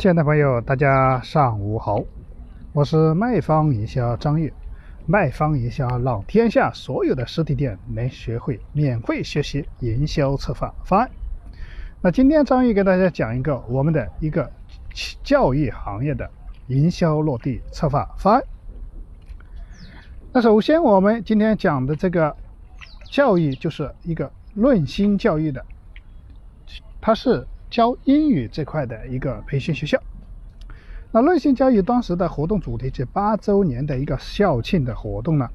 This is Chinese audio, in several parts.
亲爱的朋友，大家上午好，我是卖方营销张玉。卖方营销让天下所有的实体店能学会免费学习营销策划方案。那今天张玉给大家讲一个我们的一个教育行业的营销落地策划方案。那首先我们今天讲的这个教育就是一个论心教育的，它是。教英语这块的一个培训学校，那论心教育当时的活动主题是八周年的一个校庆的活动呢。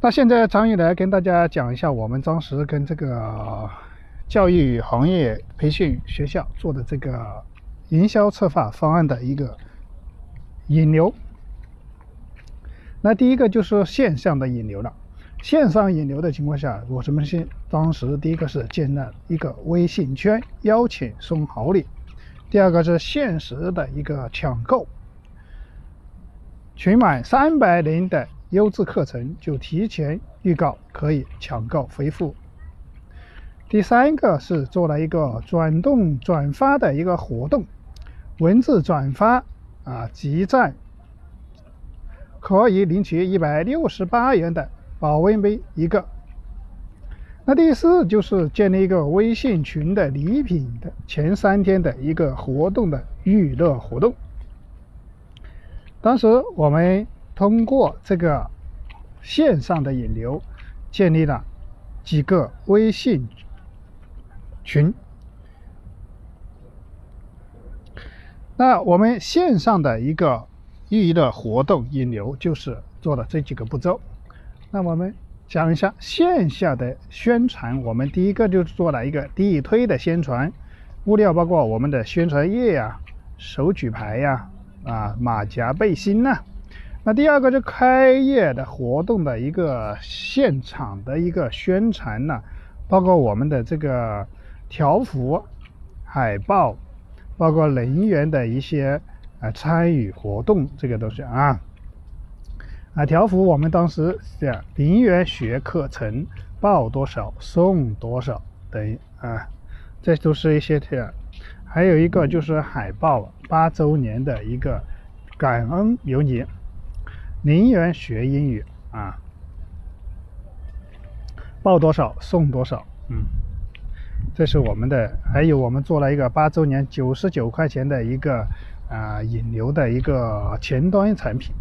那现在张宇来跟大家讲一下我们当时跟这个教育行业培训学校做的这个营销策划方案的一个引流。那第一个就是线上的引流了。线上引流的情况下，我什么先当时第一个是建了一个微信圈，邀请送好礼；第二个是限时的一个抢购，群满三百人的优质课程就提前预告可以抢购回复；第三个是做了一个转动转发的一个活动，文字转发啊集赞可以领取一百六十八元的。保温杯一个。那第四就是建立一个微信群的礼品的前三天的一个活动的预热活动。当时我们通过这个线上的引流，建立了几个微信群。那我们线上的一个预热活动引流，就是做了这几个步骤。那我们讲一下线下的宣传，我们第一个就是做了一个地推的宣传，物料包括我们的宣传页呀、手举牌呀、啊马甲背心呐。那第二个就开业的活动的一个现场的一个宣传呢，包括我们的这个条幅、海报，包括人员的一些啊参与活动这个东西啊。啊，条幅我们当时是零元学课程，报多少送多少等于啊，这都是一些这样。还有一个就是海报八周年的一个感恩有你，零元学英语啊，报多少送多少，嗯，这是我们的。还有我们做了一个八周年九十九块钱的一个啊引流的一个前端产品。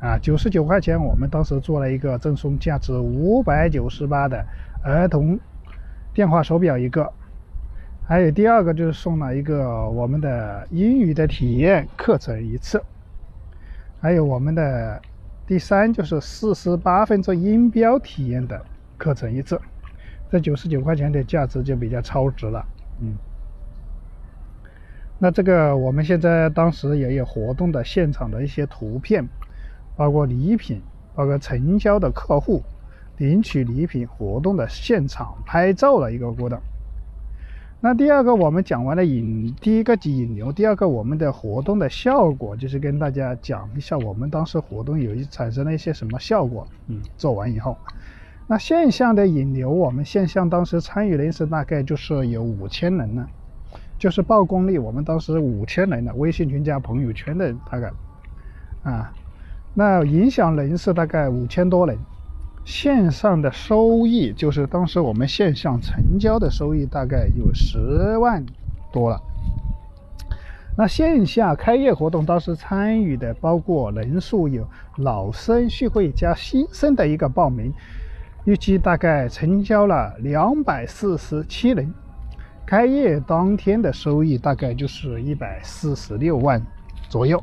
啊，九十九块钱，我们当时做了一个赠送价值五百九十八的儿童电话手表一个，还有第二个就是送了一个我们的英语的体验课程一次，还有我们的第三就是四十八分钟音标体验的课程一次，这九十九块钱的价值就比较超值了，嗯。那这个我们现在当时也有活动的现场的一些图片。包括礼品，包括成交的客户领取礼品活动的现场拍照的一个过程。那第二个，我们讲完了引，第一个引流，第二个我们的活动的效果，就是跟大家讲一下我们当时活动有一产生了一些什么效果。嗯，做完以后，那线下的引流，我们线下当时参与人数大概就是有五千人呢，就是曝光率，我们当时五千人的微信群加朋友圈的大概，啊。那影响人是大概五千多人，线上的收益就是当时我们线上成交的收益大概有十万多了。那线下开业活动当时参与的包括人数有老生续会加新生的一个报名，预计大概成交了两百四十七人，开业当天的收益大概就是一百四十六万左右。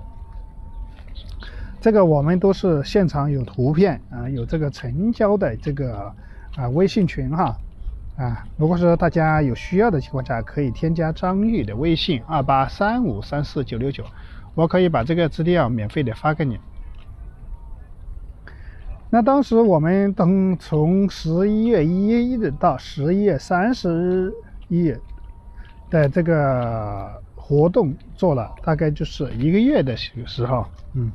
这个我们都是现场有图片啊，有这个成交的这个啊微信群哈啊，如果说大家有需要的情况下，可以添加张玉的微信二八三五三四九六九，我可以把这个资料免费的发给你。那当时我们等从十一月一日到十一月三十日的这个活动做了，大概就是一个月的时候，嗯。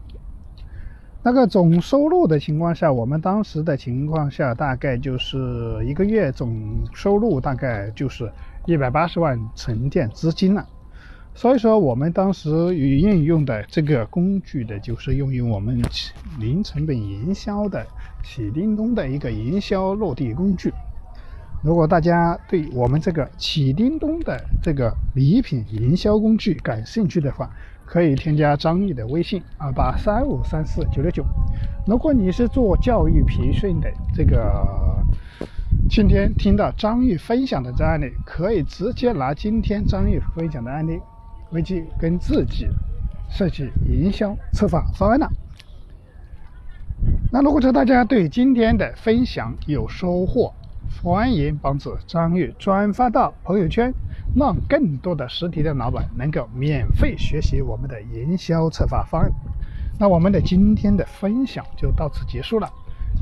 那个总收入的情况下，我们当时的情况下，大概就是一个月总收入大概就是一百八十万沉淀资金了。所以说，我们当时与运用的这个工具的，就是用于我们零成本营销的起叮咚的一个营销落地工具。如果大家对我们这个起叮咚的这个礼品营销工具感兴趣的话，可以添加张毅的微信二八三五三四九六九。如果你是做教育培训的，这个今天听到张毅分享的这案例，可以直接拿今天张毅分享的案例回去跟自己设计营销策划方案了。那如果说大家对今天的分享有收获，欢迎帮助张玉转发到朋友圈。让更多的实体店老板能够免费学习我们的营销策划方案。那我们的今天的分享就到此结束了，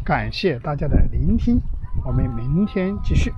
感谢大家的聆听，我们明天继续。